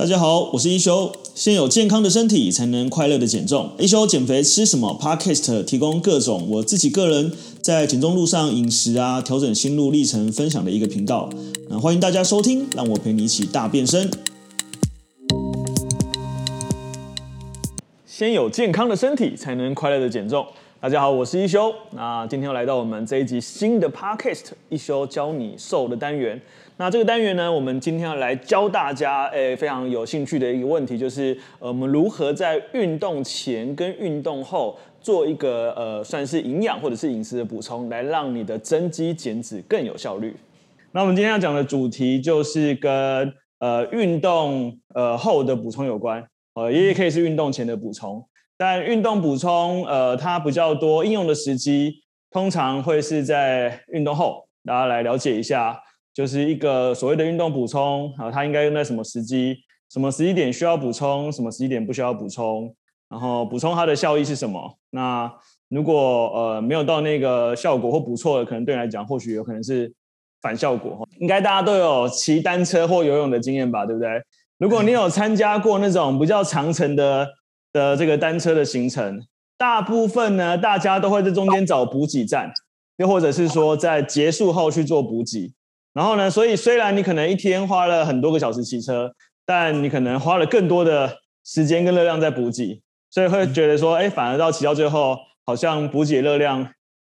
大家好，我是一休。先有健康的身体，才能快乐的减重。一休减肥吃什么？Podcast 提供各种我自己个人在减重路上饮食啊，调整心路历程分享的一个频道。那欢迎大家收听，让我陪你一起大变身。先有健康的身体，才能快乐的减重。大家好，我是一休。那今天又来到我们这一集新的 Podcast，一休教你瘦的单元。那这个单元呢，我们今天要来教大家，诶，非常有兴趣的一个问题，就是，呃，我们如何在运动前跟运动后做一个，呃，算是营养或者是饮食的补充，来让你的增肌减脂更有效率。那我们今天要讲的主题就是跟，呃，运动，呃，后的补充有关，呃，也可以是运动前的补充，但运动补充，呃，它比较多应用的时机，通常会是在运动后，大家来了解一下。就是一个所谓的运动补充啊，它应该用在什么时机、什么时机点需要补充，什么时机点不需要补充，然后补充它的效益是什么？那如果呃没有到那个效果或不错的，可能对你来讲或许有可能是反效果。应该大家都有骑单车或游泳的经验吧，对不对？如果你有参加过那种比较长程的的这个单车的行程，大部分呢大家都会在中间找补给站，又或者是说在结束后去做补给。然后呢，所以虽然你可能一天花了很多个小时骑车，但你可能花了更多的时间跟热量在补给，所以会觉得说，哎，反而到骑到最后，好像补给热量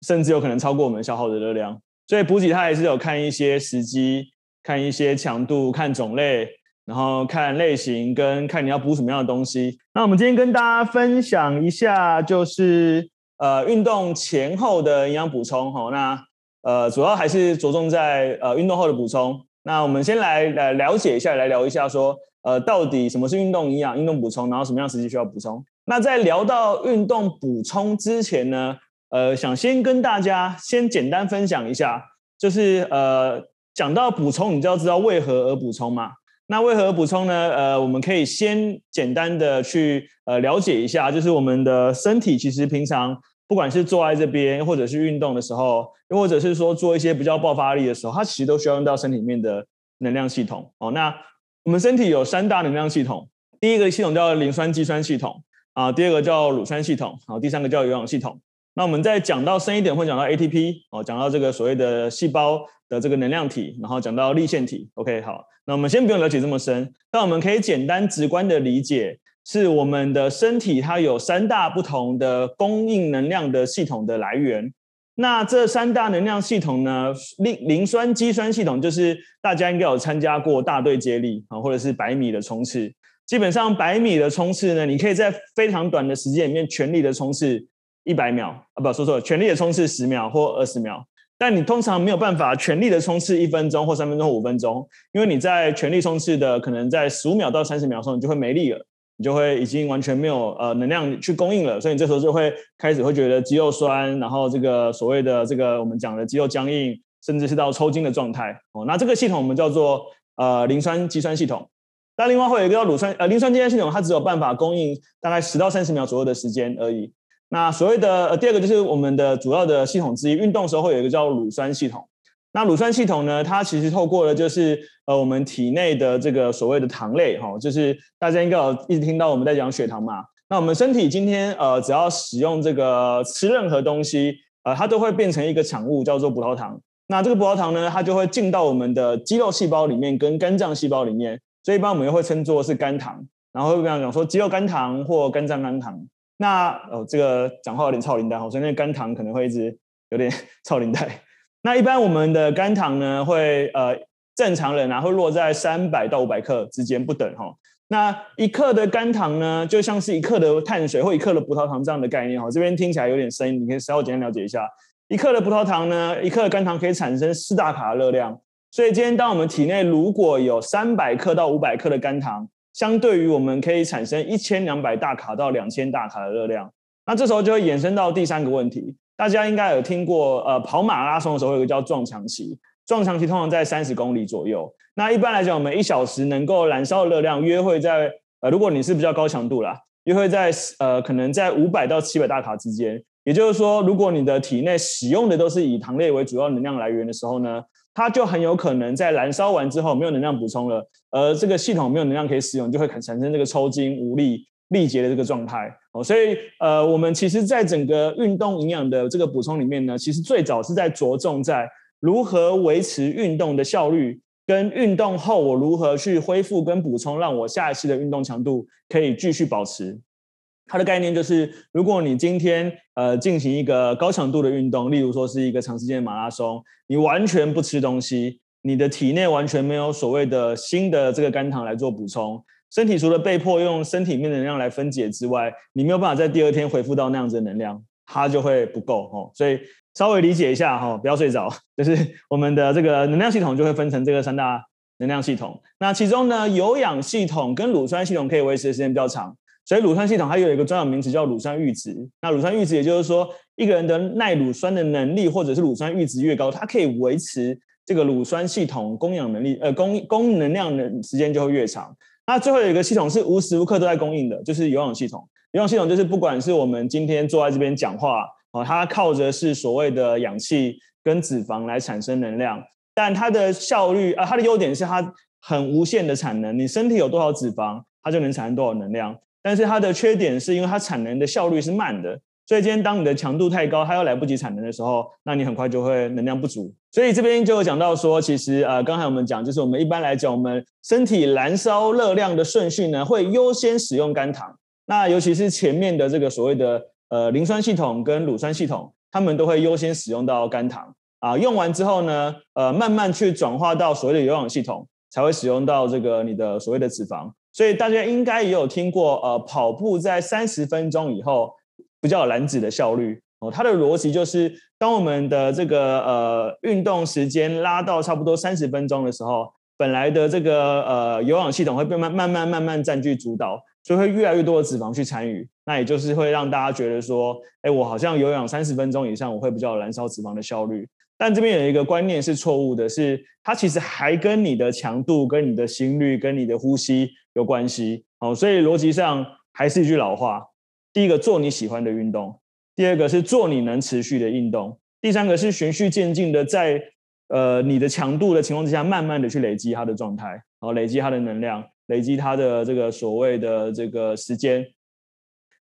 甚至有可能超过我们消耗的热量。所以补给它还是有看一些时机，看一些强度，看种类，然后看类型，跟看你要补什么样的东西。那我们今天跟大家分享一下，就是呃运动前后的营养补充哈，那。呃，主要还是着重在呃运动后的补充。那我们先来来了解一下，来聊一下说，呃，到底什么是运动营养、运动补充，然后什么样时期需要补充？那在聊到运动补充之前呢，呃，想先跟大家先简单分享一下，就是呃，讲到补充，你就要知道为何而补充嘛。那为何而补充呢？呃，我们可以先简单的去呃了解一下，就是我们的身体其实平常。不管是坐在这边，或者是运动的时候，又或者是说做一些比较爆发力的时候，它其实都需要用到身体里面的能量系统。哦，那我们身体有三大能量系统，第一个系统叫磷酸肌酸系统啊，第二个叫乳酸系统，好，第三个叫有氧系统。那我们再讲到深一点，会讲到 ATP 哦，讲到这个所谓的细胞的这个能量体，然后讲到粒线体。OK，好，那我们先不用了解这么深，但我们可以简单直观的理解。是我们的身体，它有三大不同的供应能量的系统的来源。那这三大能量系统呢，磷磷酸肌酸系统就是大家应该有参加过大队接力啊，或者是百米的冲刺。基本上百米的冲刺呢，你可以在非常短的时间里面全力的冲刺一百秒啊，不说错了，全力的冲刺十秒或二十秒。但你通常没有办法全力的冲刺一分钟或三分钟或五分钟，因为你在全力冲刺的可能在十五秒到三十秒的时候，你就会没力了。你就会已经完全没有呃能量去供应了，所以你这时候就会开始会觉得肌肉酸，然后这个所谓的这个我们讲的肌肉僵硬，甚至是到抽筋的状态哦。那这个系统我们叫做呃磷酸肌酸系统。那另外会有一个叫乳酸呃磷酸肌酸系统，它只有办法供应大概十到三十秒左右的时间而已。那所谓的呃第二个就是我们的主要的系统之一，运动时候会有一个叫乳酸系统。那乳酸系统呢，它其实透过了就是呃我们体内的这个所谓的糖类哈，就是大家应该有一直听到我们在讲血糖嘛。那我们身体今天呃只要使用这个吃任何东西，呃它都会变成一个产物叫做葡萄糖。那这个葡萄糖呢，它就会进到我们的肌肉细胞里面跟肝脏细胞里面，所以一般我们又会称作是肝糖。然后会这样讲说肌肉肝糖或肝脏肝糖。那哦这个讲话有点臭奶呆，所以那个肝糖可能会一直有点臭奶呆。那一般我们的肝糖呢，会呃正常人啊会落在三百到五百克之间不等哈。那一克的肝糖呢，就像是一克的碳水或一克的葡萄糖这样的概念哈。这边听起来有点深，你可以稍微简单了解一下。一克的葡萄糖呢，一克的肝糖可以产生四大卡的热量。所以今天当我们体内如果有三百克到五百克的肝糖，相对于我们可以产生一千两百大卡到两千大卡的热量。那这时候就会衍生到第三个问题。大家应该有听过，呃，跑马拉松的时候有个叫撞墙期，撞墙期通常在三十公里左右。那一般来讲，我们一小时能够燃烧的热量约会在，呃，如果你是比较高强度啦，约会在，呃，可能在五百到七百大卡之间。也就是说，如果你的体内使用的都是以糖类为主要能量来源的时候呢，它就很有可能在燃烧完之后没有能量补充了，而这个系统没有能量可以使用，就会产生这个抽筋无力、力竭的这个状态。哦，所以呃，我们其实在整个运动营养的这个补充里面呢，其实最早是在着重在如何维持运动的效率。跟运动后我如何去恢复跟补充，让我下一次的运动强度可以继续保持。它的概念就是，如果你今天呃进行一个高强度的运动，例如说是一个长时间的马拉松，你完全不吃东西，你的体内完全没有所谓的新的这个肝糖来做补充，身体除了被迫用身体里面的能量来分解之外，你没有办法在第二天恢复到那样子的能量，它就会不够哦。所以。稍微理解一下哈，不要睡着。就是我们的这个能量系统就会分成这个三大能量系统。那其中呢，有氧系统跟乳酸系统可以维持的时间比较长，所以乳酸系统它有一个专有名词叫乳酸阈值。那乳酸阈值也就是说，一个人的耐乳酸的能力或者是乳酸阈值越高，它可以维持这个乳酸系统供氧能力，呃，供供能量的时间就会越长。那最后有一个系统是无时无刻都在供应的，就是有氧系统。有氧系统就是不管是我们今天坐在这边讲话。哦，它靠着是所谓的氧气跟脂肪来产生能量，但它的效率啊，它的优点是它很无限的产能，你身体有多少脂肪，它就能产生多少能量。但是它的缺点是因为它产能的效率是慢的，所以今天当你的强度太高，它又来不及产能的时候，那你很快就会能量不足。所以这边就有讲到说，其实呃，刚才我们讲就是我们一般来讲，我们身体燃烧热量的顺序呢，会优先使用肝糖，那尤其是前面的这个所谓的。呃，磷酸系统跟乳酸系统，他们都会优先使用到肝糖啊。用完之后呢，呃，慢慢去转化到所谓的有氧系统，才会使用到这个你的所谓的脂肪。所以大家应该也有听过，呃，跑步在三十分钟以后比较有燃脂的效率哦。它的逻辑就是，当我们的这个呃运动时间拉到差不多三十分钟的时候，本来的这个呃有氧系统会被慢慢慢慢慢占据主导。就会越来越多的脂肪去参与，那也就是会让大家觉得说，哎，我好像有氧三十分钟以上，我会比较燃烧脂肪的效率。但这边有一个观念是错误的，是它其实还跟你的强度、跟你的心率、跟你的呼吸有关系。哦，所以逻辑上还是一句老话：第一个做你喜欢的运动，第二个是做你能持续的运动，第三个是循序渐进的在呃你的强度的情况之下，慢慢的去累积它的状态，然后累积它的能量。累积它的这个所谓的这个时间，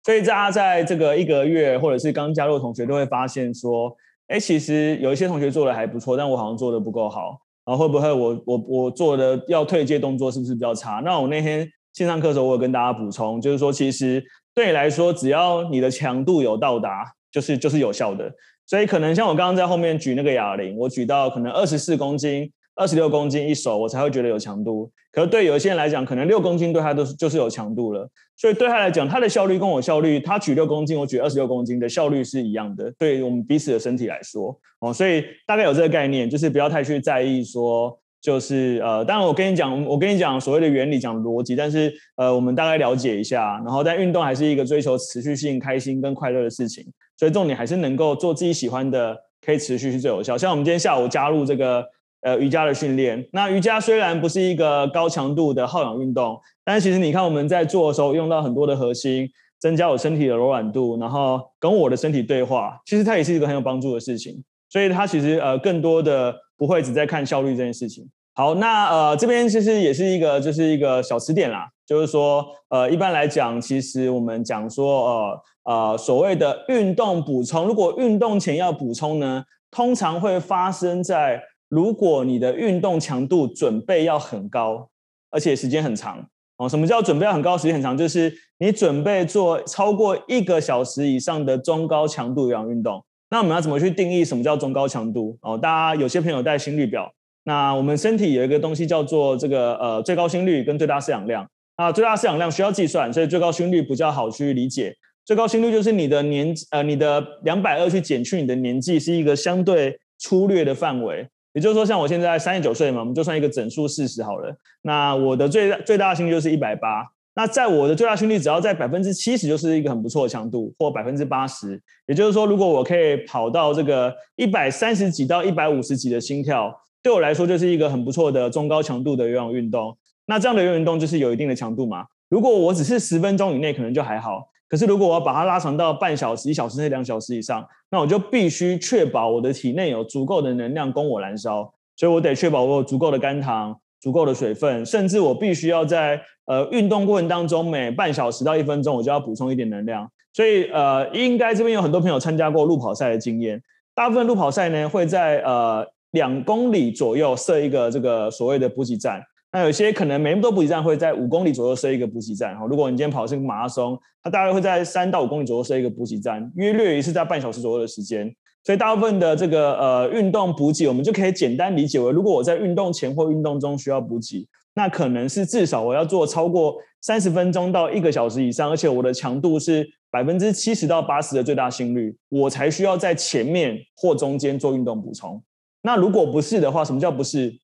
所以大家在这个一个月或者是刚加入的同学都会发现说，哎，其实有一些同学做的还不错，但我好像做的不够好，然后会不会我我我做的要退阶动作是不是比较差？那我那天线上课的时候，我有跟大家补充，就是说其实对你来说，只要你的强度有到达，就是就是有效的。所以可能像我刚刚在后面举那个哑铃，我举到可能二十四公斤。二十六公斤一手，我才会觉得有强度。可是对有一些人来讲，可能六公斤对他都是就是有强度了。所以对他来讲，他的效率跟我效率，他举六公斤，我举二十六公斤的效率是一样的。对于我们彼此的身体来说，哦，所以大概有这个概念，就是不要太去在意说，就是呃，当然我跟你讲，我跟你讲所谓的原理，讲逻辑，但是呃，我们大概了解一下。然后，但运动还是一个追求持续性、开心跟快乐的事情，所以重点还是能够做自己喜欢的，可以持续是最有效。像我们今天下午加入这个。呃，瑜伽的训练。那瑜伽虽然不是一个高强度的耗氧运动，但是其实你看我们在做的时候，用到很多的核心，增加我身体的柔软度，然后跟我的身体对话，其实它也是一个很有帮助的事情。所以它其实呃，更多的不会只在看效率这件事情。好，那呃这边其实也是一个就是一个小词典啦，就是说呃一般来讲，其实我们讲说呃呃所谓的运动补充，如果运动前要补充呢，通常会发生在。如果你的运动强度准备要很高，而且时间很长哦，什么叫准备要很高，时间很长？就是你准备做超过一个小时以上的中高强度有氧运动。那我们要怎么去定义什么叫中高强度？哦，大家有些朋友带心率表，那我们身体有一个东西叫做这个呃最高心率跟最大摄氧量。啊，最大摄氧量需要计算，所以最高心率比较好去理解。最高心率就是你的年呃你的两百二去减去你的年纪，是一个相对粗略的范围。也就是说，像我现在三十九岁嘛，我们就算一个整数四十好了。那我的最大最大心率就是一百八。那在我的最大心率只要在百分之七十，就是一个很不错的强度，或百分之八十。也就是说，如果我可以跑到这个一百三十几到一百五十几的心跳，对我来说就是一个很不错的中高强度的有氧运动。那这样的有氧运动就是有一定的强度嘛。如果我只是十分钟以内，可能就还好。可是，如果我要把它拉长到半小时、一小时甚至两小时以上，那我就必须确保我的体内有足够的能量供我燃烧。所以我得确保我有足够的肝糖、足够的水分，甚至我必须要在呃运动过程当中每半小时到一分钟我就要补充一点能量。所以呃，应该这边有很多朋友参加过路跑赛的经验，大部分路跑赛呢会在呃两公里左右设一个这个所谓的补给站。那有些可能每那么多补给站会在五公里左右设一个补给站哈。如果你今天跑的是马拉松，它大概会在三到五公里左右设一个补给站，约略于是在半小时左右的时间。所以大部分的这个呃运动补给，我们就可以简单理解为，如果我在运动前或运动中需要补给，那可能是至少我要做超过三十分钟到一个小时以上，而且我的强度是百分之七十到八十的最大心率，我才需要在前面或中间做运动补充。那如果不是的话，什么叫不是？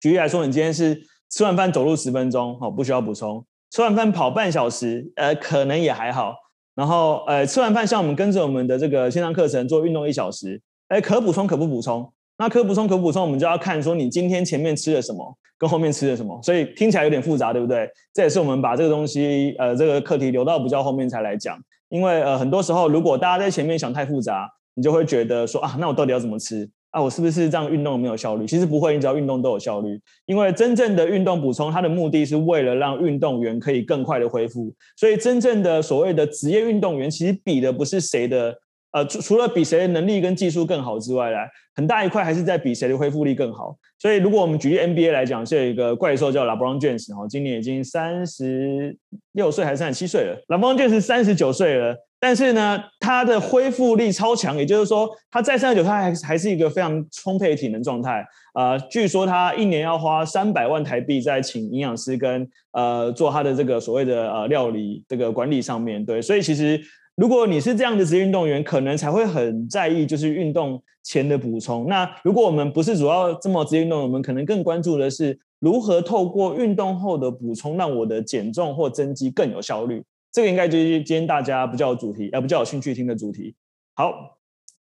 举例来说，你今天是吃完饭走路十分钟，好，不需要补充；吃完饭跑半小时，呃，可能也还好。然后，呃，吃完饭像我们跟着我们的这个线上课程做运动一小时，哎，可补充可不补充？那可补充可补充，我们就要看说你今天前面吃了什么，跟后面吃了什么。所以听起来有点复杂，对不对？这也是我们把这个东西，呃，这个课题留到比较后面才来讲。因为呃，很多时候如果大家在前面想太复杂，你就会觉得说啊，那我到底要怎么吃？啊，我是不是这样运动没有效率？其实不会，你只要运动都有效率。因为真正的运动补充，它的目的是为了让运动员可以更快的恢复。所以真正的所谓的职业运动员，其实比的不是谁的，呃，除除了比谁的能力跟技术更好之外，呢很大一块还是在比谁的恢复力更好。所以如果我们举例 NBA 来讲，是有一个怪兽叫 LeBron James，哈，今年已经三十六岁还是三十七岁了，LeBron James 三十九岁了。但是呢，他的恢复力超强，也就是说，他在三十九，他还还是一个非常充沛的体能状态。呃，据说他一年要花三百万台币在请营养师跟呃做他的这个所谓的呃料理这个管理上面。对，所以其实如果你是这样的职业运动员，可能才会很在意就是运动前的补充。那如果我们不是主要这么职业运动员，我们可能更关注的是如何透过运动后的补充，让我的减重或增肌更有效率。这个应该就是今天大家比较有主题，呃，比较有兴趣听的主题。好，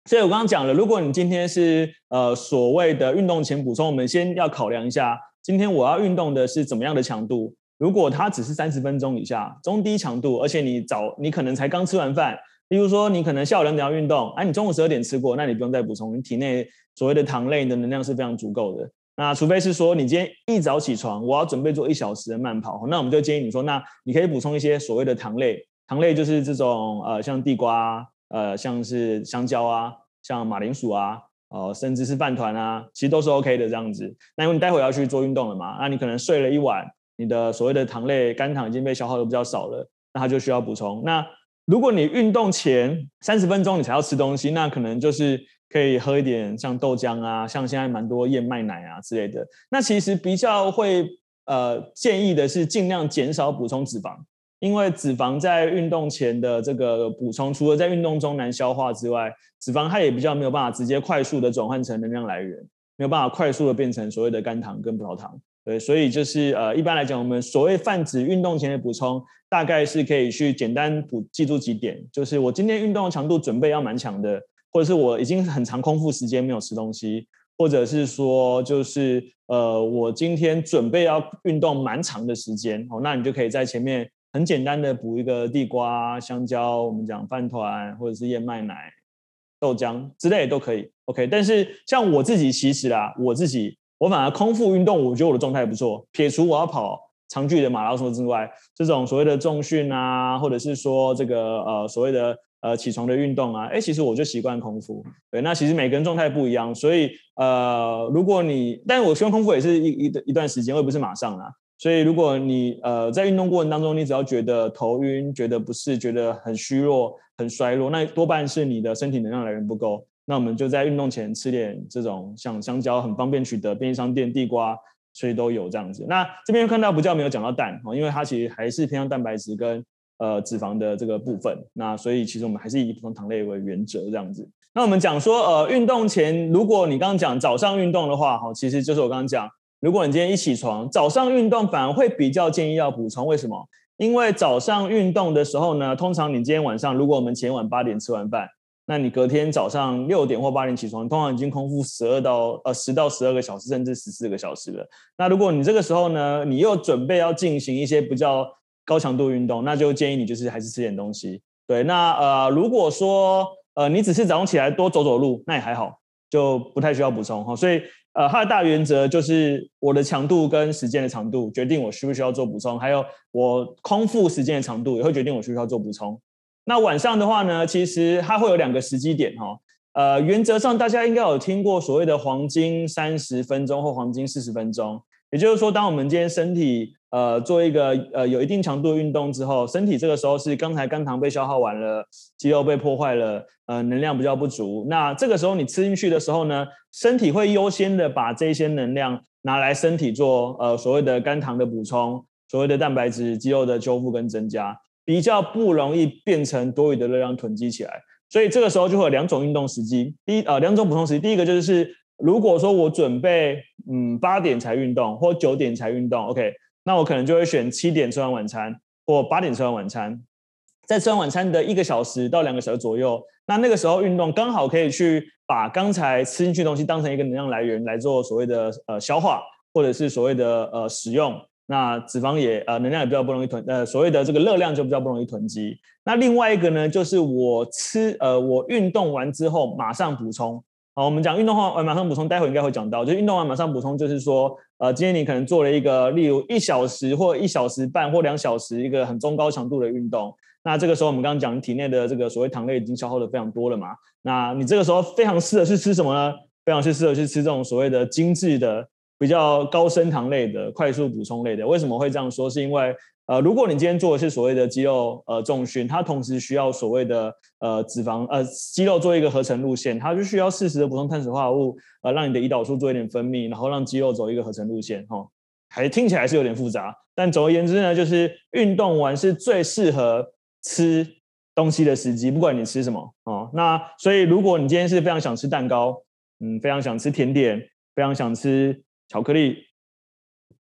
所以我刚刚讲了，如果你今天是呃所谓的运动前补充，我们先要考量一下，今天我要运动的是怎么样的强度。如果它只是三十分钟以下，中低强度，而且你早你可能才刚吃完饭，例如说你可能下午两点要运动，哎，你中午十二点吃过，那你不用再补充，你体内所谓的糖类的能量是非常足够的。那除非是说你今天一早起床，我要准备做一小时的慢跑，那我们就建议你说，那你可以补充一些所谓的糖类，糖类就是这种呃像地瓜，呃像是香蕉啊，像马铃薯啊，呃甚至是饭团啊，其实都是 OK 的这样子。那因为你待会要去做运动了嘛，那你可能睡了一晚，你的所谓的糖类肝糖已经被消耗的比较少了，那它就需要补充。那如果你运动前三十分钟你才要吃东西，那可能就是。可以喝一点像豆浆啊，像现在蛮多燕麦奶啊之类的。那其实比较会呃建议的是尽量减少补充脂肪，因为脂肪在运动前的这个补充，除了在运动中难消化之外，脂肪它也比较没有办法直接快速的转换成能量来源，没有办法快速的变成所谓的肝糖跟葡萄糖。对，所以就是呃一般来讲，我们所谓泛指运动前的补充，大概是可以去简单补记住几点，就是我今天运动强度准备要蛮强的。或者是我已经很长空腹时间没有吃东西，或者是说就是呃我今天准备要运动蛮长的时间哦，那你就可以在前面很简单的补一个地瓜、香蕉，我们讲饭团或者是燕麦奶、豆浆之类都可以。OK，但是像我自己其实啦，我自己我反而空腹运动，我觉得我的状态不错。撇除我要跑长距离的马拉松之外，这种所谓的重训啊，或者是说这个呃所谓的。呃，起床的运动啊，哎，其实我就习惯空腹。对，那其实每个人状态不一样，所以呃，如果你，但我希望空腹也是一一一段时间，我也不是马上啦。所以如果你呃在运动过程当中，你只要觉得头晕、觉得不适、觉得很虚弱、很衰弱，那多半是你的身体能量来源不够。那我们就在运动前吃点这种像香蕉，很方便取得，便利商店地瓜，所以都有这样子。那这边看到不叫没有讲到蛋哦，因为它其实还是偏向蛋白质跟。呃，脂肪的这个部分，那所以其实我们还是以补充糖类为原则这样子。那我们讲说，呃，运动前，如果你刚刚讲早上运动的话，哈，其实就是我刚刚讲，如果你今天一起床，早上运动反而会比较建议要补充。为什么？因为早上运动的时候呢，通常你今天晚上，如果我们前晚八点吃完饭，那你隔天早上六点或八点起床，通常已经空腹十二到呃十到十二个小时，甚至十四个小时了。那如果你这个时候呢，你又准备要进行一些比较高强度运动，那就建议你就是还是吃点东西。对，那呃，如果说呃你只是早上起来多走走路，那也还好，就不太需要补充哈。所以呃，它的大原则就是我的强度跟时间的长度决定我需不需要做补充，还有我空腹时间的长度也会决定我需不需要做补充。那晚上的话呢，其实它会有两个时机点哈。呃，原则上大家应该有听过所谓的黄金三十分钟或黄金四十分钟，也就是说，当我们今天身体呃做一个呃有一定强度的运动之后，身体这个时候是刚才肝糖被消耗完了，肌肉被破坏了。呃，能量比较不足，那这个时候你吃进去的时候呢，身体会优先的把这些能量拿来身体做呃所谓的肝糖的补充，所谓的蛋白质、肌肉的修复跟增加，比较不容易变成多余的热量囤积起来。所以这个时候就会有两种运动时机，第一呃两种补充时机，第一个就是如果说我准备嗯八点才运动或九点才运动，OK，那我可能就会选七点吃完晚餐或八点吃完晚餐。在吃完晚餐的一个小时到两个小时左右，那那个时候运动刚好可以去把刚才吃进去的东西当成一个能量来源来做所谓的呃消化，或者是所谓的呃使用。那脂肪也呃能量也比较不容易囤，呃所谓的这个热量就比较不容易囤积。那另外一个呢，就是我吃呃我运动完之后马上补充。好，我们讲运动后马上补充，待会应该会讲到，就运动完马上补充，就是说呃今天你可能做了一个例如一小时或一小时半或两小时一个很中高强度的运动。那这个时候，我们刚刚讲体内的这个所谓糖类已经消耗的非常多了嘛？那你这个时候非常适合去吃什么呢？非常是适合去吃这种所谓的精致的、比较高升糖类的、快速补充类的。为什么会这样说？是因为呃，如果你今天做的是所谓的肌肉呃重训，它同时需要所谓的呃脂肪呃肌肉做一个合成路线，它就需要适时的补充碳水化合物，呃，让你的胰岛素做一点分泌，然后让肌肉走一个合成路线。哈，还听起来是有点复杂，但总而言之呢，就是运动完是最适合。吃东西的时机，不管你吃什么哦。那所以，如果你今天是非常想吃蛋糕，嗯，非常想吃甜点，非常想吃巧克力，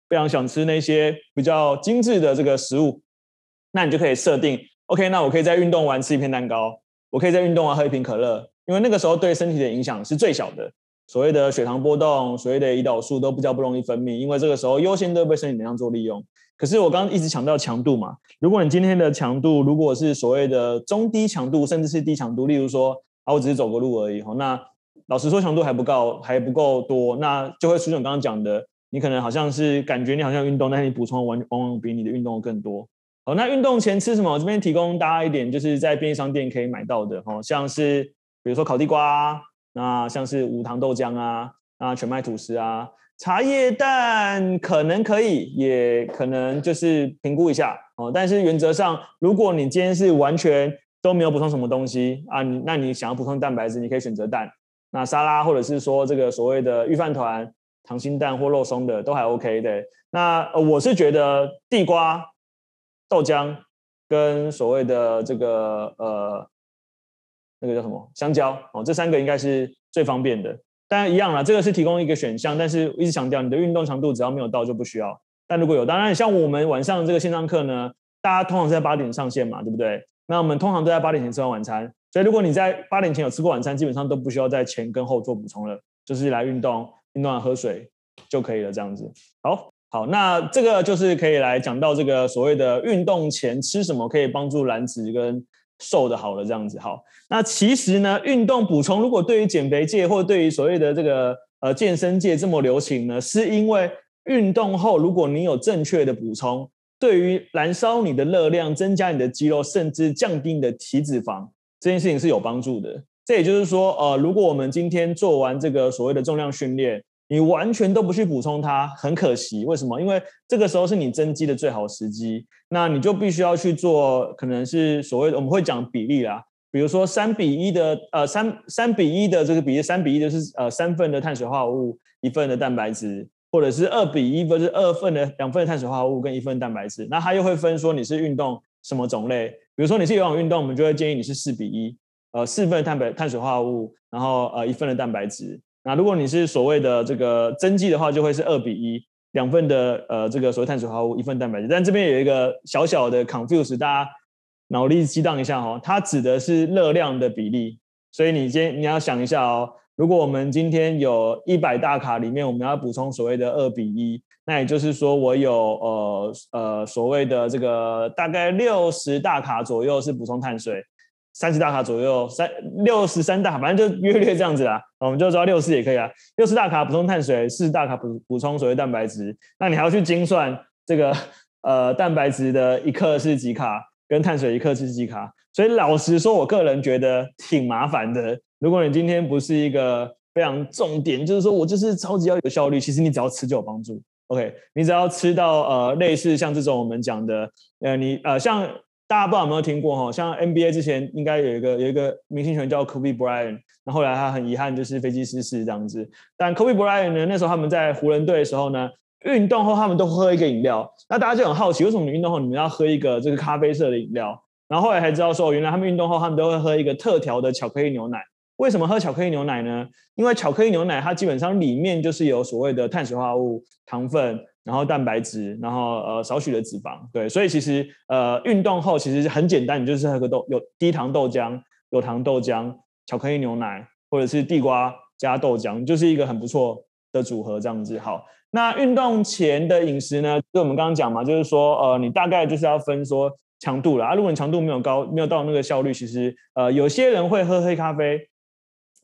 非常想吃那些比较精致的这个食物，那你就可以设定，OK，那我可以在运动完吃一片蛋糕，我可以在运动完喝一瓶可乐，因为那个时候对身体的影响是最小的。所谓的血糖波动，所谓的胰岛素都比较不容易分泌，因为这个时候优先都被身体能量做利用。可是我刚刚一直强调强度嘛，如果你今天的强度如果是所谓的中低强度，甚至是低强度，例如说啊，我只是走个路而已，那老实说强度还不够，还不够多，那就会出现刚刚讲的，你可能好像是感觉你好像运动，但是你补充往往往比你的运动更多。好，那运动前吃什么？我这边提供大家一点，就是在便利商店可以买到的，哦，像是比如说烤地瓜，那像是无糖豆浆啊，啊全麦吐司啊。茶叶蛋可能可以，也可能就是评估一下哦。但是原则上，如果你今天是完全都没有补充什么东西啊，那你想要补充蛋白质，你可以选择蛋。那沙拉或者是说这个所谓的御饭团、溏心蛋或肉松的都还 OK 的。那我是觉得地瓜、豆浆跟所谓的这个呃那个叫什么香蕉哦，这三个应该是最方便的。当然一样啦，这个是提供一个选项，但是一直强调你的运动强度只要没有到就不需要。但如果有，当然像我们晚上这个线上课呢，大家通常是在八点上线嘛，对不对？那我们通常都在八点前吃完晚餐，所以如果你在八点前有吃过晚餐，基本上都不需要在前跟后做补充了，就是来运动，运动完喝水就可以了，这样子。好，好，那这个就是可以来讲到这个所谓的运动前吃什么可以帮助燃脂跟。瘦的好了，这样子好。那其实呢，运动补充如果对于减肥界或对于所谓的这个呃健身界这么流行呢，是因为运动后如果你有正确的补充，对于燃烧你的热量、增加你的肌肉，甚至降低你的体脂肪，这件事情是有帮助的。这也就是说，呃，如果我们今天做完这个所谓的重量训练，你完全都不去补充它，很可惜。为什么？因为这个时候是你增肌的最好时机，那你就必须要去做，可能是所谓的我们会讲比例啦，比如说三比一的，呃，三三比一的这个比例，三比一就是呃三份的碳水化合物，一份的蛋白质，或者是二比一，或者是二份的两份的碳水化合物跟一份蛋白质。那它又会分说你是运动什么种类，比如说你是游泳运动，我们就会建议你是四比一，呃，四份碳白碳水化合物，然后呃一份的蛋白质。那如果你是所谓的这个增肌的话，就会是二比一，两份的呃这个所谓碳水化合物，一份蛋白质。但这边有一个小小的 confuse，大家脑力激荡一下哈、哦，它指的是热量的比例。所以你今你要想一下哦，如果我们今天有一百大卡里面，我们要补充所谓的二比一，那也就是说我有呃呃所谓的这个大概六十大卡左右是补充碳水。三十大卡左右，三六十三大，反正就约略这样子啦。我们就抓六十也可以啊，六十大卡补充碳水，四十大卡补补充所谓蛋白质。那你还要去精算这个呃蛋白质的一克是几卡，跟碳水一克是几卡。所以老实说，我个人觉得挺麻烦的。如果你今天不是一个非常重点，就是说我就是超级要有效率，其实你只要持久帮助。OK，你只要吃到呃类似像这种我们讲的，呃你呃像大家不知道有没有听过哈，像 NBA 之前应该有一个有一个明星球员叫 Kobe Bryant，那后来他很遗憾就是飞机失事这样子。但 Kobe Bryant 呢，那时候他们在湖人队的时候呢，运动后他们都喝一个饮料，那大家就很好奇，为什么你运动后你们要喝一个这个咖啡色的饮料？然后后来才知道说，原来他们运动后他们都会喝一个特调的巧克力牛奶。为什么喝巧克力牛奶呢？因为巧克力牛奶它基本上里面就是有所谓的碳水化合物、糖分，然后蛋白质，然后呃少许的脂肪。对，所以其实呃运动后其实很简单，你就是喝个豆有低糖豆浆、有糖豆浆、巧克力牛奶，或者是地瓜加豆浆，就是一个很不错的组合这样子。好，那运动前的饮食呢？就我们刚刚讲嘛，就是说呃你大概就是要分说强度了啊。如果你强度没有高，没有到那个效率，其实呃有些人会喝黑咖啡。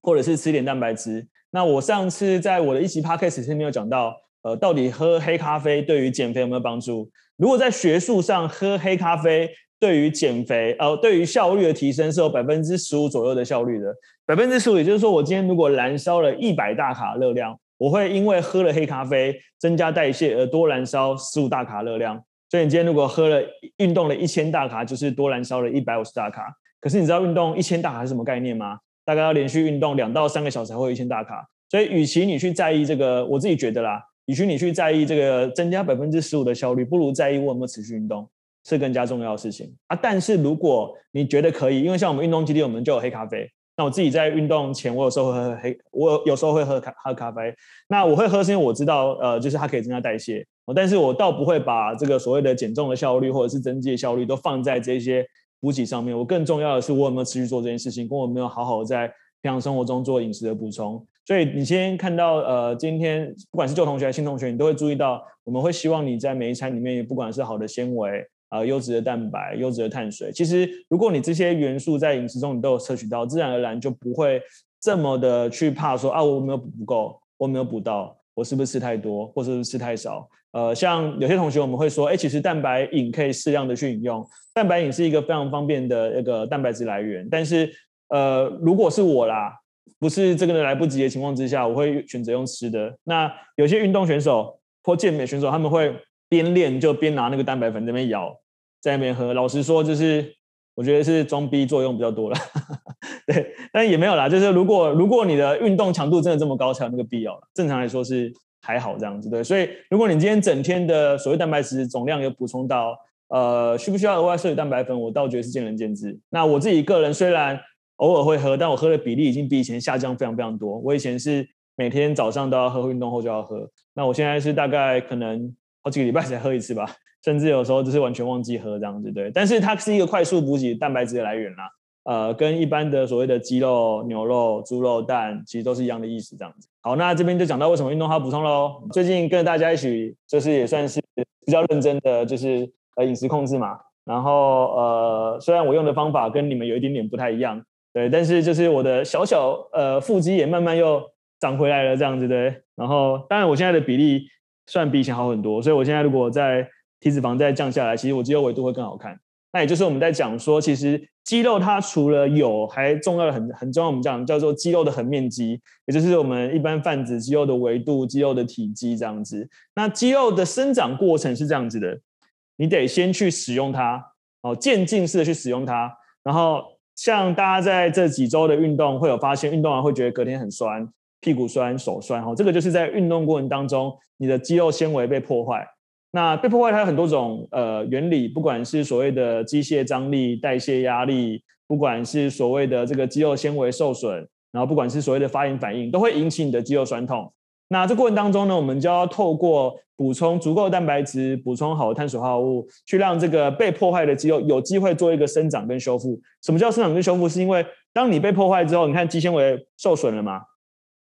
或者是吃点蛋白质。那我上次在我的一期 podcast 里面有讲到，呃，到底喝黑咖啡对于减肥有没有帮助？如果在学术上喝黑咖啡对于减肥，呃，对于效率的提升是有百分之十五左右的效率的。百分之十五，也就是说，我今天如果燃烧了一百大卡热量，我会因为喝了黑咖啡增加代谢而多燃烧十五大卡热量。所以你今天如果喝了运动了一千大卡，就是多燃烧了一百五十大卡。可是你知道运动一千大卡是什么概念吗？大概要连续运动两到三个小时才会有一千大卡，所以与其你去在意这个，我自己觉得啦，与其你去在意这个增加百分之十五的效率，不如在意我有没有持续运动，是更加重要的事情啊。但是如果你觉得可以，因为像我们运动基地，我们就有黑咖啡。那我自己在运动前，我有时候会喝黑，我有时候会喝咖喝咖啡。那我会喝是因为我知道，呃，就是它可以增加代谢。但是我倒不会把这个所谓的减重的效率或者是增肌的效率都放在这些。补给上面，我更重要的是我有没有持续做这件事情，跟我有没有好好在平常生活中做饮食的补充。所以你先看到，呃，今天不管是旧同学还是新同学，你都会注意到，我们会希望你在每一餐里面，不管是好的纤维啊、呃、优质的蛋白、优质的碳水，其实如果你这些元素在饮食中你都有摄取到，自然而然就不会这么的去怕说啊，我没有补不够，我没有补到。我是不是吃太多，或者是吃太少？呃，像有些同学我们会说，哎，其实蛋白饮可以适量的去饮用，蛋白饮是一个非常方便的一个蛋白质来源。但是，呃，如果是我啦，不是这个来不及的情况之下，我会选择用吃的。那有些运动选手或健美选手，他们会边练就边拿那个蛋白粉在那边摇，在那边喝。老实说，就是。我觉得是装逼作用比较多了，对，但也没有啦。就是如果如果你的运动强度真的这么高，才有那个必要了。正常来说是还好这样子，对。所以如果你今天整天的所谓蛋白质总量有补充到，呃，需不需要额外摄取蛋白粉，我倒觉得是见仁见智。那我自己个人虽然偶尔会喝，但我喝的比例已经比以前下降非常非常多。我以前是每天早上都要喝，运动后就要喝。那我现在是大概可能好几个礼拜才喝一次吧。甚至有时候就是完全忘记喝这样子，对。但是它是一个快速补给蛋白质的来源啦，呃，跟一般的所谓的鸡肉、牛肉、猪肉、蛋其实都是一样的意思这样子。好，那这边就讲到为什么运动它补充喽。最近跟大家一起就是也算是比较认真的，就是呃饮食控制嘛。然后呃，虽然我用的方法跟你们有一点点不太一样，对，但是就是我的小小呃腹肌也慢慢又长回来了这样子，对。然后当然我现在的比例算比以前好很多，所以我现在如果在体脂肪再降下来，其实我肌肉维度会更好看。那也就是我们在讲说，其实肌肉它除了有，还重要的很很重要。我们讲叫做肌肉的横面积，也就是我们一般泛指肌肉的维度、肌肉的体积这样子。那肌肉的生长过程是这样子的，你得先去使用它，哦，渐进式的去使用它。然后像大家在这几周的运动，会有发现，运动完会觉得隔天很酸，屁股酸、手酸，哦，这个就是在运动过程当中，你的肌肉纤维被破坏。那被破坏它有很多种呃原理，不管是所谓的机械张力、代谢压力，不管是所谓的这个肌肉纤维受损，然后不管是所谓的发炎反应，都会引起你的肌肉酸痛。那这过程当中呢，我们就要透过补充足够蛋白质，补充好的碳水化合物，去让这个被破坏的肌肉有机会做一个生长跟修复。什么叫生长跟修复？是因为当你被破坏之后，你看肌纤维受损了嘛？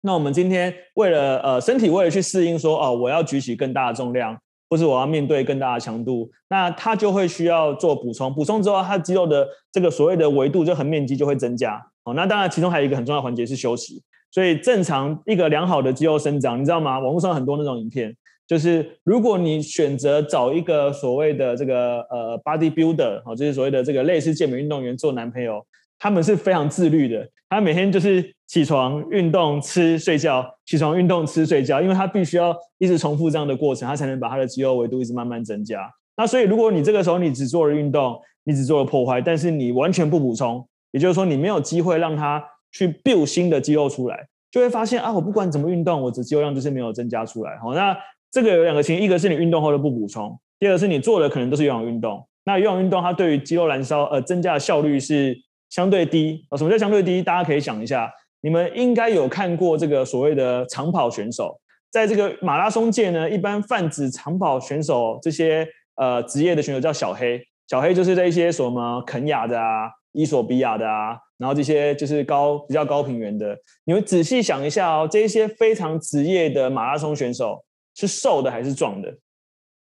那我们今天为了呃身体为了去适应说哦，我要举起更大的重量。或是我要面对更大的强度，那它就会需要做补充。补充之后，它肌肉的这个所谓的维度就横面积就会增加。哦，那当然其中还有一个很重要的环节是休息。所以正常一个良好的肌肉生长，你知道吗？网络上很多那种影片，就是如果你选择找一个所谓的这个呃 body builder，哦，就是所谓的这个类似健美运动员做男朋友。他们是非常自律的，他每天就是起床运动、吃睡觉，起床运动、吃睡觉，因为他必须要一直重复这样的过程，他才能把他的肌肉维度一直慢慢增加。那所以，如果你这个时候你只做了运动，你只做了破坏，但是你完全不补充，也就是说你没有机会让他去 build 新的肌肉出来，就会发现啊，我不管怎么运动，我的肌肉量就是没有增加出来。好，那这个有两个情况，一个是你运动后的不补充，第二个是你做的可能都是有氧运动。那有氧运动它对于肌肉燃烧呃增加的效率是。相对低啊？什么叫相对低？大家可以想一下，你们应该有看过这个所谓的长跑选手，在这个马拉松界呢，一般泛指长跑选手这些呃职业的选手叫小黑。小黑就是这一些什么肯亚的啊、伊索比亚的啊，然后这些就是高比较高平原的。你们仔细想一下哦，这些非常职业的马拉松选手是瘦的还是壮的？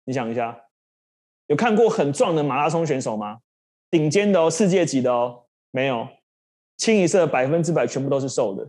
你想一下，有看过很壮的马拉松选手吗？顶尖的哦，世界级的哦。没有，清一色百分之百全部都是瘦的。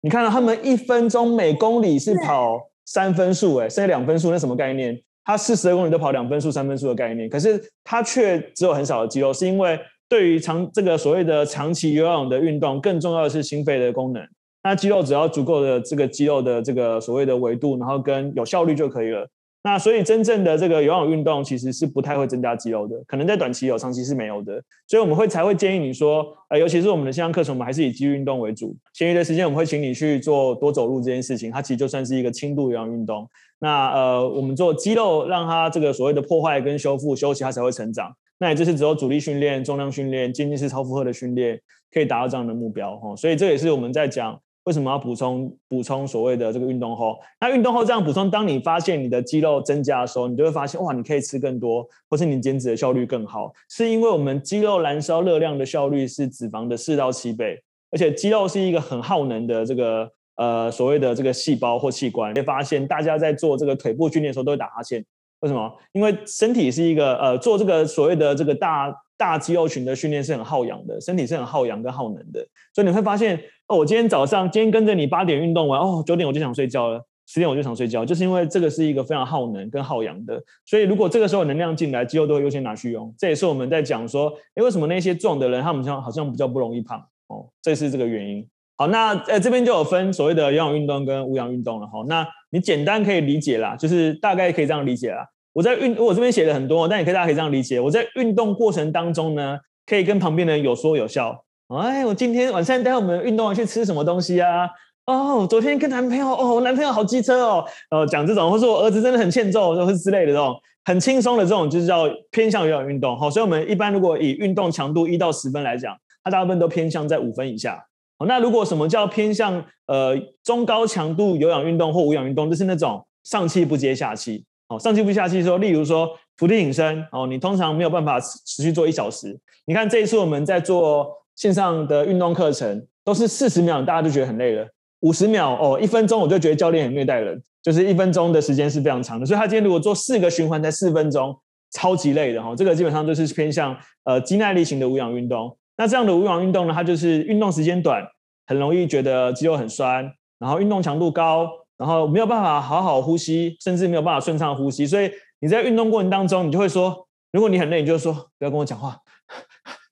你看到他们一分钟每公里是跑三分数，哎，剩下两分数，那什么概念？他四十二公里都跑两分数、三分数的概念，可是他却只有很少的肌肉，是因为对于长这个所谓的长期有氧的运动，更重要的是心肺的功能。那肌肉只要足够的这个肌肉的这个所谓的维度，然后跟有效率就可以了。那所以真正的这个有氧运动其实是不太会增加肌肉的，可能在短期有，长期是没有的。所以我们会才会建议你说，呃，尤其是我们的线上课程，我们还是以肌肉运动为主。闲余的时间我们会请你去做多走路这件事情，它其实就算是一个轻度有氧运动。那呃，我们做肌肉，让它这个所谓的破坏跟修复休息，它才会成长。那也就是只有阻力训练、重量训练、渐进式超负荷的训练，可以达到这样的目标哈。所以这也是我们在讲。为什么要补充补充所谓的这个运动后？那运动后这样补充，当你发现你的肌肉增加的时候，你就会发现哇，你可以吃更多，或是你减脂的效率更好，是因为我们肌肉燃烧热量的效率是脂肪的四到七倍，而且肌肉是一个很耗能的这个呃所谓的这个细胞或器官。会发现大家在做这个腿部训练的时候都会打哈欠，为什么？因为身体是一个呃做这个所谓的这个大大肌肉群的训练是很耗氧的，身体是很耗氧跟耗能的，所以你会发现。我今天早上今天跟着你八点运动完，哦，九点我就想睡觉了，十点我就想睡觉，就是因为这个是一个非常耗能跟耗氧的，所以如果这个时候能量进来，肌肉都会优先拿去用。这也是我们在讲说，诶，为什么那些壮的人他们像好像比较不容易胖哦，这是这个原因。好，那呃这边就有分所谓的有氧运动跟无氧运动了哈、那你简单可以理解啦，就是大概可以这样理解啦。我在运，我这边写了很多，但你可以大家可以这样理解，我在运动过程当中呢，可以跟旁边的人有说有笑。哎，我今天晚上带我们运动完去吃什么东西啊？哦，昨天跟男朋友，哦，我男朋友好机车哦，呃，讲这种，或是我儿子真的很欠揍，或是之类的这种很轻松的这种，就是叫偏向有氧运动。好，所以我们一般如果以运动强度一到十分来讲，它大部分都偏向在五分以下。好，那如果什么叫偏向呃中高强度有氧运动或无氧运动，就是那种上气不接下气。哦，上气不接下气说，例如说伏地挺身，哦，你通常没有办法持续做一小时。你看这一次我们在做。线上的运动课程都是四十秒，大家就觉得很累了。五十秒哦，一分钟我就觉得教练很虐待人，就是一分钟的时间是非常长的。所以他今天如果做四个循环才四分钟，超级累的哈。这个基本上就是偏向呃肌耐力型的无氧运动。那这样的无氧运动呢，它就是运动时间短，很容易觉得肌肉很酸，然后运动强度高，然后没有办法好好呼吸，甚至没有办法顺畅呼吸。所以你在运动过程当中，你就会说，如果你很累，你就说不要跟我讲话。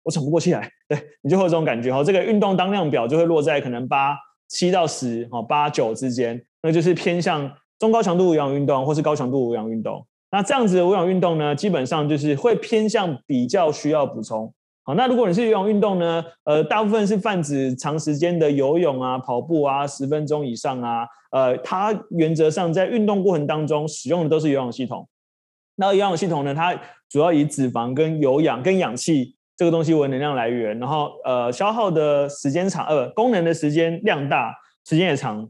我喘不过气来，对，你就会有这种感觉哈。这个运动当量表就会落在可能八七到十哦，八九之间，那就是偏向中高强度无氧运动或是高强度无氧运动。那这样子的无氧运动呢，基本上就是会偏向比较需要补充。好，那如果你是有氧运动呢，呃，大部分是泛指长时间的游泳啊、跑步啊，十分钟以上啊，呃，它原则上在运动过程当中使用的都是有氧系统。那有氧系统呢，它主要以脂肪跟有氧跟氧气。这个东西为能量来源，然后呃消耗的时间长，呃功能的时间量大，时间也长，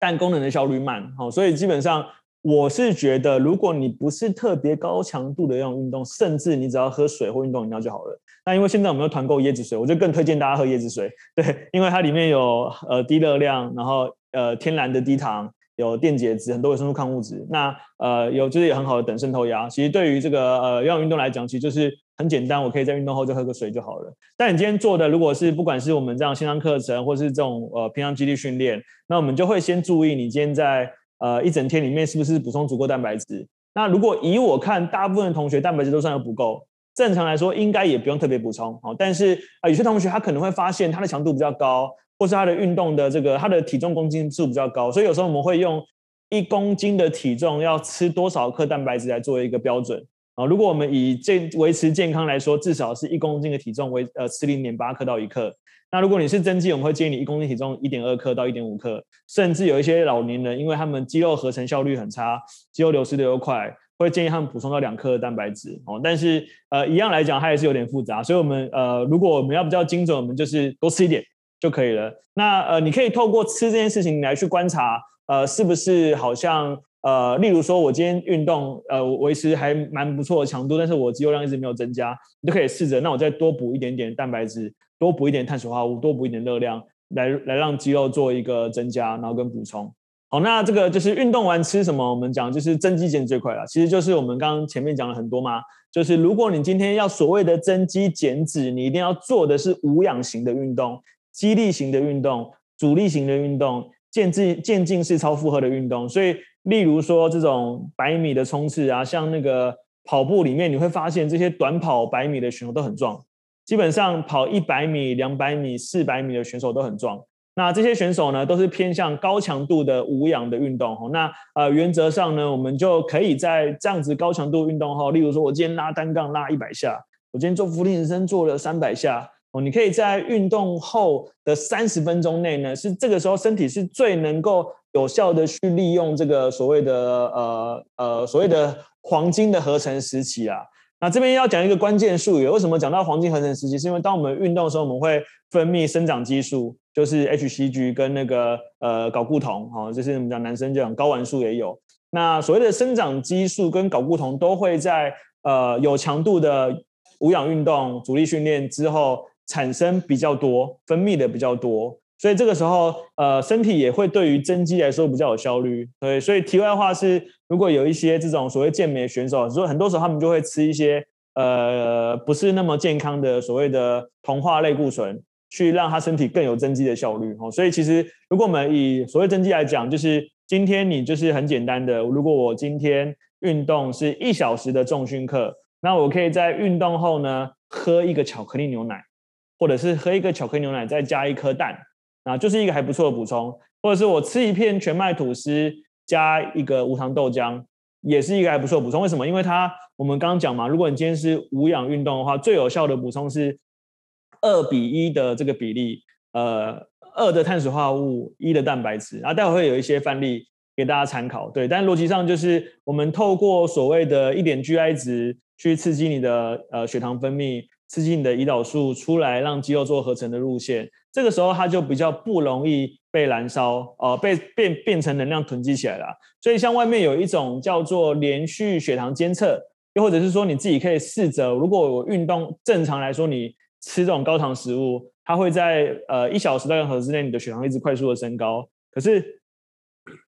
但功能的效率慢，好、哦，所以基本上我是觉得，如果你不是特别高强度的那种运动，甚至你只要喝水或运动饮料就好了。那因为现在我们有团购椰子水，我就更推荐大家喝椰子水，对，因为它里面有呃低热量，然后呃天然的低糖，有电解质，很多维生素、抗物质。那呃有就是有很好的等渗透压。其实对于这个呃有氧运动来讲，其实就是很简单，我可以在运动后就喝个水就好了。但你今天做的如果是不管是我们这样线上课程，或是这种呃平常肌力训练，那我们就会先注意你今天在呃一整天里面是不是补充足够蛋白质。那如果以我看，大部分同学蛋白质都算有不够，正常来说应该也不用特别补充。好，但是啊有些同学他可能会发现他的强度比较高。或是他的运动的这个，他的体重公斤数比较高，所以有时候我们会用一公斤的体重要吃多少克蛋白质来作为一个标准啊。如果我们以健维持健康来说，至少是一公斤的体重为呃吃零点八克到一克。那如果你是增肌，我们会建议你一公斤体重一点二克到一点五克，甚至有一些老年人，因为他们肌肉合成效率很差，肌肉流失的又快，会建议他们补充到两克的蛋白质哦。但是呃一样来讲，它也是有点复杂，所以我们呃如果我们要比较精准，我们就是多吃一点。就可以了。那呃，你可以透过吃这件事情来去观察，呃，是不是好像呃，例如说我今天运动，呃，维持还蛮不错的强度，但是我肌肉量一直没有增加，你就可以试着，那我再多补一点点蛋白质，多补一点碳水化合物，多补一点热量，来来让肌肉做一个增加，然后跟补充。好，那这个就是运动完吃什么？我们讲就是增肌减脂最快了。其实就是我们刚刚前面讲了很多嘛，就是如果你今天要所谓的增肌减脂，你一定要做的是无氧型的运动。肌力型的运动、阻力型的运动、渐进渐进式超负荷的运动，所以例如说这种百米的冲刺啊，像那个跑步里面，你会发现这些短跑百米的选手都很壮，基本上跑一百米、两百米、四百米的选手都很壮。那这些选手呢，都是偏向高强度的无氧的运动。哦那呃，原则上呢，我们就可以在这样子高强度运动后，例如说我今天拉单杠拉一百下，我今天做伏地挺身做了三百下。哦，你可以在运动后的三十分钟内呢，是这个时候身体是最能够有效的去利用这个所谓的呃呃所谓的黄金的合成时期啊。那这边要讲一个关键术语，为什么讲到黄金合成时期？是因为当我们运动的时候，我们会分泌生长激素，就是 HCG 跟那个呃睾固酮，哈，就是我们讲男生就讲睾丸素也有。那所谓的生长激素跟睾固酮都会在呃有强度的无氧运动、阻力训练之后。产生比较多，分泌的比较多，所以这个时候，呃，身体也会对于增肌来说比较有效率。对，所以题外话是，如果有一些这种所谓健美选手，所以很多时候他们就会吃一些呃不是那么健康的所谓的同化类固醇，去让他身体更有增肌的效率。哦，所以其实如果我们以所谓增肌来讲，就是今天你就是很简单的，如果我今天运动是一小时的重训课，那我可以在运动后呢喝一个巧克力牛奶。或者是喝一个巧克力牛奶，再加一颗蛋，啊，就是一个还不错的补充。或者是我吃一片全麦吐司，加一个无糖豆浆，也是一个还不错的补充。为什么？因为它我们刚刚讲嘛，如果你今天是无氧运动的话，最有效的补充是二比一的这个比例，呃，二的碳水化合物，一的蛋白质。然后待会会有一些范例给大家参考。对，但逻辑上就是我们透过所谓的一点 GI 值去刺激你的呃血糖分泌。刺激你的胰岛素出来，让肌肉做合成的路线，这个时候它就比较不容易被燃烧，呃，被变变成能量囤积起来了。所以像外面有一种叫做连续血糖监测，又或者是说你自己可以试着，如果我运动正常来说，你吃这种高糖食物，它会在呃一小时到两小时之内，你的血糖一直快速的升高。可是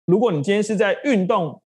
如果你今天是在运动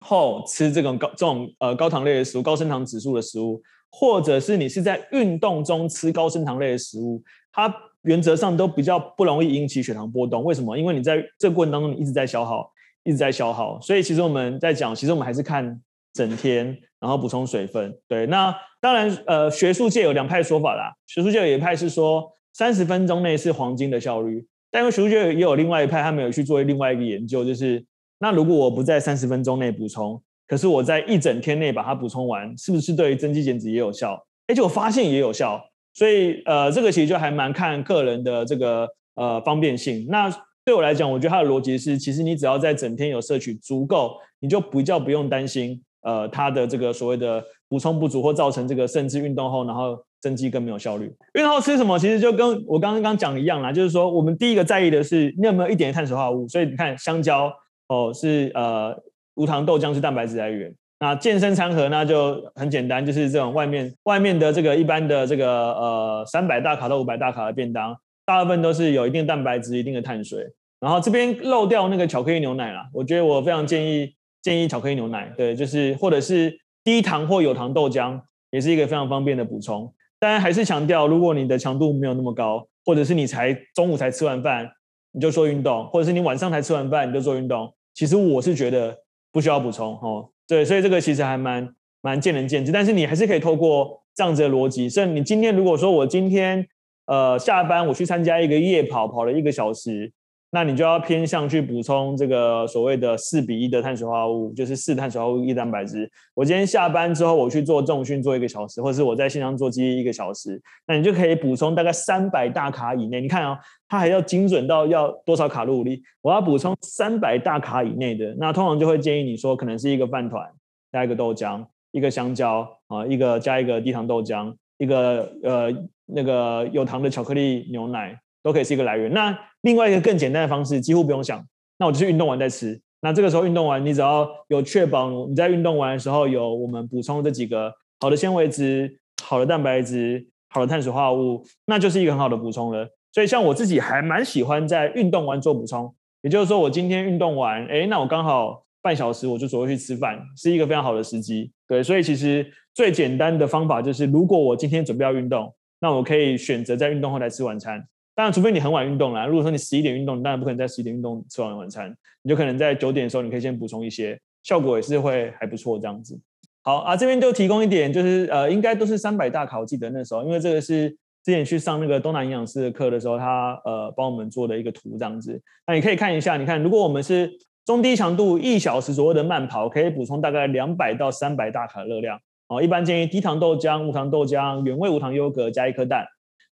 后吃这种高这种呃高糖类的食物、高升糖指数的食物。或者是你是在运动中吃高升糖类的食物，它原则上都比较不容易引起血糖波动。为什么？因为你在这个过程当中你一直在消耗，一直在消耗。所以其实我们在讲，其实我们还是看整天，然后补充水分。对，那当然，呃，学术界有两派说法啦。学术界有一派是说三十分钟内是黄金的效率，但因为学术界也有另外一派，他们有去做另外一个研究，就是那如果我不在三十分钟内补充。可是我在一整天内把它补充完，是不是对于增肌减脂也有效？而且我发现也有效，所以呃，这个其实就还蛮看个人的这个呃方便性。那对我来讲，我觉得它的逻辑是，其实你只要在整天有摄取足够，你就比较不用担心呃它的这个所谓的补充不足或造成这个甚至运动后然后增肌更没有效率。运动后吃什么，其实就跟我刚刚讲的一样啦，就是说我们第一个在意的是你有没有一点碳水化合物。所以你看香蕉哦是呃。无糖豆浆是蛋白质来源。那健身餐盒呢就很简单，就是这种外面外面的这个一般的这个呃三百大卡到五百大卡的便当，大部分都是有一定蛋白质、一定的碳水。然后这边漏掉那个巧克力牛奶啦，我觉得我非常建议建议巧克力牛奶，对，就是或者是低糖或有糖豆浆，也是一个非常方便的补充。当然还是强调，如果你的强度没有那么高，或者是你才中午才吃完饭，你就做运动，或者是你晚上才吃完饭你就做运动，其实我是觉得不需要补充哦。对，所以这个其实还蛮蛮见仁见智，但是你还是可以透过这样子的逻辑，所以你今天如果说我今天呃下班我去参加一个夜跑，跑了一个小时。那你就要偏向去补充这个所谓的四比一的碳水化合物，就是四碳水化合物一蛋白质。我今天下班之后，我去做重训做一个小时，或是我在线上做肌力一个小时，那你就可以补充大概三百大卡以内。你看哦，它还要精准到要多少卡路里？我要补充三百大卡以内的，那通常就会建议你说，可能是一个饭团加一个豆浆，一个香蕉啊，一个加一个低糖豆浆，一个呃那个有糖的巧克力牛奶。都可以是一个来源。那另外一个更简单的方式，几乎不用想，那我就去运动完再吃。那这个时候运动完，你只要有确保你在运动完的时候有我们补充这几个好的纤维质、好的蛋白质、好的碳水化合物，那就是一个很好的补充了。所以像我自己还蛮喜欢在运动完做补充，也就是说我今天运动完，哎，那我刚好半小时我就走回去吃饭，是一个非常好的时机。对，所以其实最简单的方法就是，如果我今天准备要运动，那我可以选择在运动后来吃晚餐。当然，除非你很晚运动啦。如果说你十一点运动，当然不可能在十一点运动吃完晚餐，你就可能在九点的时候，你可以先补充一些，效果也是会还不错这样子。好啊，这边就提供一点，就是呃，应该都是三百大卡，我记得那时候，因为这个是之前去上那个东南营养师的课的时候，他呃帮我们做的一个图这样子。那你可以看一下，你看，如果我们是中低强度一小时左右的慢跑，可以补充大概两百到三百大卡热量。哦，一般建议低糖豆浆、无糖豆浆、原味无糖优格加一颗蛋。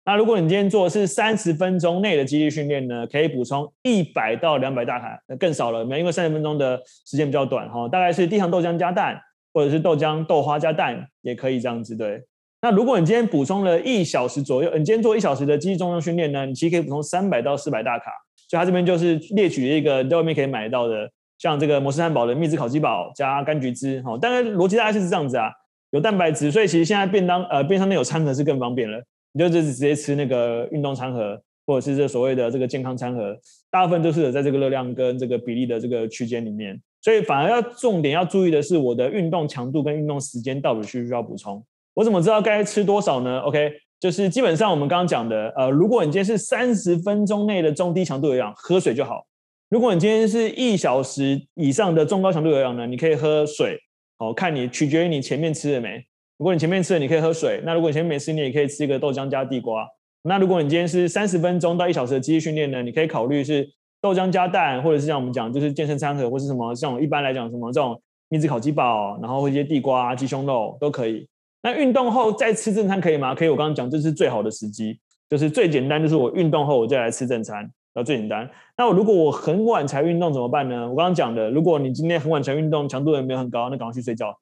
那如果你今天做的是三十分钟内的肌力训练呢，可以补充一百到两百大卡，那更少了，没因为三十分钟的时间比较短哈，大概是低糖豆浆加蛋，或者是豆浆豆花加蛋也可以这样子对。那如果你今天补充了一小时左右，你今天做一小时的肌力重量训练呢，你其实可以补充三百到四百大卡。所以它这边就是列举了一个在外面可以买到的，像这个摩斯汉堡的蜜汁烤鸡堡加柑橘汁，哈，当然逻辑大概是这样子啊，有蛋白质，所以其实现在便当呃便当内有餐盒是更方便了。你就直接吃那个运动餐盒，或者是这所谓的这个健康餐盒，大部分都是在这个热量跟这个比例的这个区间里面。所以反而要重点要注意的是，我的运动强度跟运动时间到底需不需要补充？我怎么知道该吃多少呢？OK，就是基本上我们刚刚讲的，呃，如果你今天是三十分钟内的中低强度有氧，喝水就好；如果你今天是一小时以上的中高强度有氧呢，你可以喝水。哦，看你取决于你前面吃了没。如果你前面吃了，你可以喝水；那如果你前面没吃，你也可以吃一个豆浆加地瓜。那如果你今天是三十分钟到一小时的肌力训练呢，你可以考虑是豆浆加蛋，或者是像我们讲就是健身餐盒，或是什么像一般来讲什么这种蜜汁烤鸡堡，然后一些地瓜、鸡胸肉都可以。那运动后再吃正餐可以吗？可以，我刚刚讲这是最好的时机，就是最简单，就是我运动后我再来吃正餐，然后最简单。那我如果我很晚才运动怎么办呢？我刚刚讲的，如果你今天很晚才运动，强度也没有很高，那赶快去睡觉。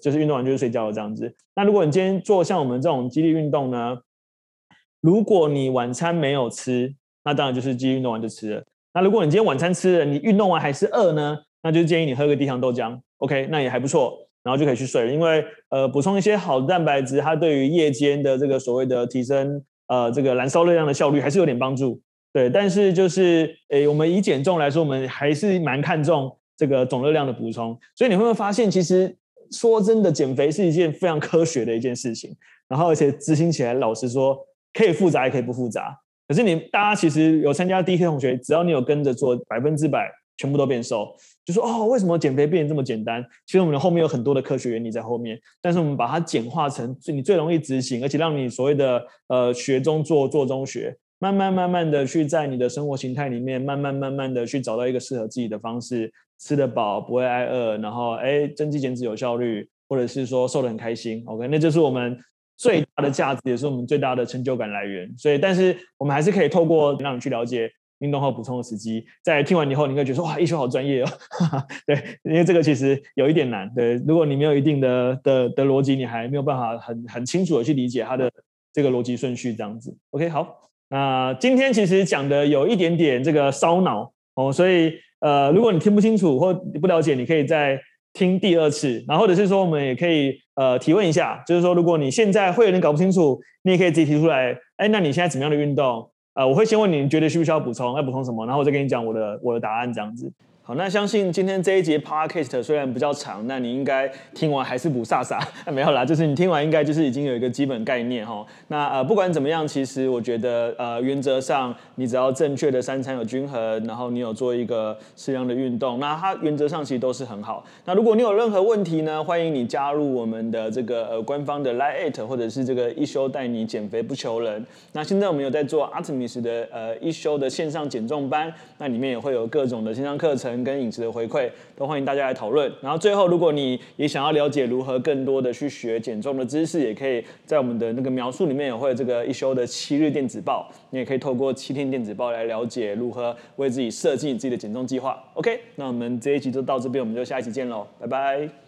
就是运动完就是睡觉了这样子。那如果你今天做像我们这种肌力运动呢，如果你晚餐没有吃，那当然就是肌力运动完就吃了。那如果你今天晚餐吃了，你运动完还是饿呢，那就建议你喝个低糖豆浆，OK，那也还不错，然后就可以去睡了。因为呃，补充一些好的蛋白质，它对于夜间的这个所谓的提升呃这个燃烧热量的效率还是有点帮助。对，但是就是诶，我们以减重来说，我们还是蛮看重这个总热量的补充。所以你会不会发现，其实。说真的，减肥是一件非常科学的一件事情，然后而且执行起来，老实说，可以复杂也可以不复杂。可是你大家其实有参加 DK 同学，只要你有跟着做，百分之百全部都变瘦。就说哦，为什么减肥变得这么简单？其实我们的后面有很多的科学原理在后面，但是我们把它简化成最你最容易执行，而且让你所谓的呃学中做，做中学，慢慢慢慢的去在你的生活形态里面，慢慢慢慢的去找到一个适合自己的方式。吃得饱，不会挨饿，然后哎，增肌减脂有效率，或者是说瘦得很开心，OK，那就是我们最大的价值，也是我们最大的成就感来源。所以，但是我们还是可以透过让你去了解运动后补充的时机，在听完以后，你会觉得说哇，医生好专业哦，对，因为这个其实有一点难，对，如果你没有一定的的的逻辑，你还没有办法很很清楚的去理解它的这个逻辑顺序这样子。OK，好，那今天其实讲的有一点点这个烧脑哦，所以。呃，如果你听不清楚或不了解，你可以再听第二次，然后或者是说，我们也可以呃提问一下，就是说，如果你现在会有点搞不清楚，你也可以自己提出来，哎，那你现在怎么样的运动？呃，我会先问你，你觉得需不需要补充？要补充什么？然后我再跟你讲我的我的答案这样子。好，那相信今天这一节 podcast 虽然比较长，那你应该听完还是不飒飒？没有啦，就是你听完应该就是已经有一个基本概念哈。那呃，不管怎么样，其实我觉得呃，原则上你只要正确的三餐有均衡，然后你有做一个适量的运动，那它原则上其实都是很好。那如果你有任何问题呢，欢迎你加入我们的这个呃官方的 Line@ 或者是这个一休带你减肥不求人。那现在我们有在做 Artemis 的呃一休的线上减重班，那里面也会有各种的线上课程。跟饮食的回馈都欢迎大家来讨论。然后最后，如果你也想要了解如何更多的去学减重的知识，也可以在我们的那个描述里面也会有这个一休的七日电子报，你也可以透过七天电子报来了解如何为自己设计自己的减重计划。OK，那我们这一集就到这边，我们就下一期见喽，拜拜。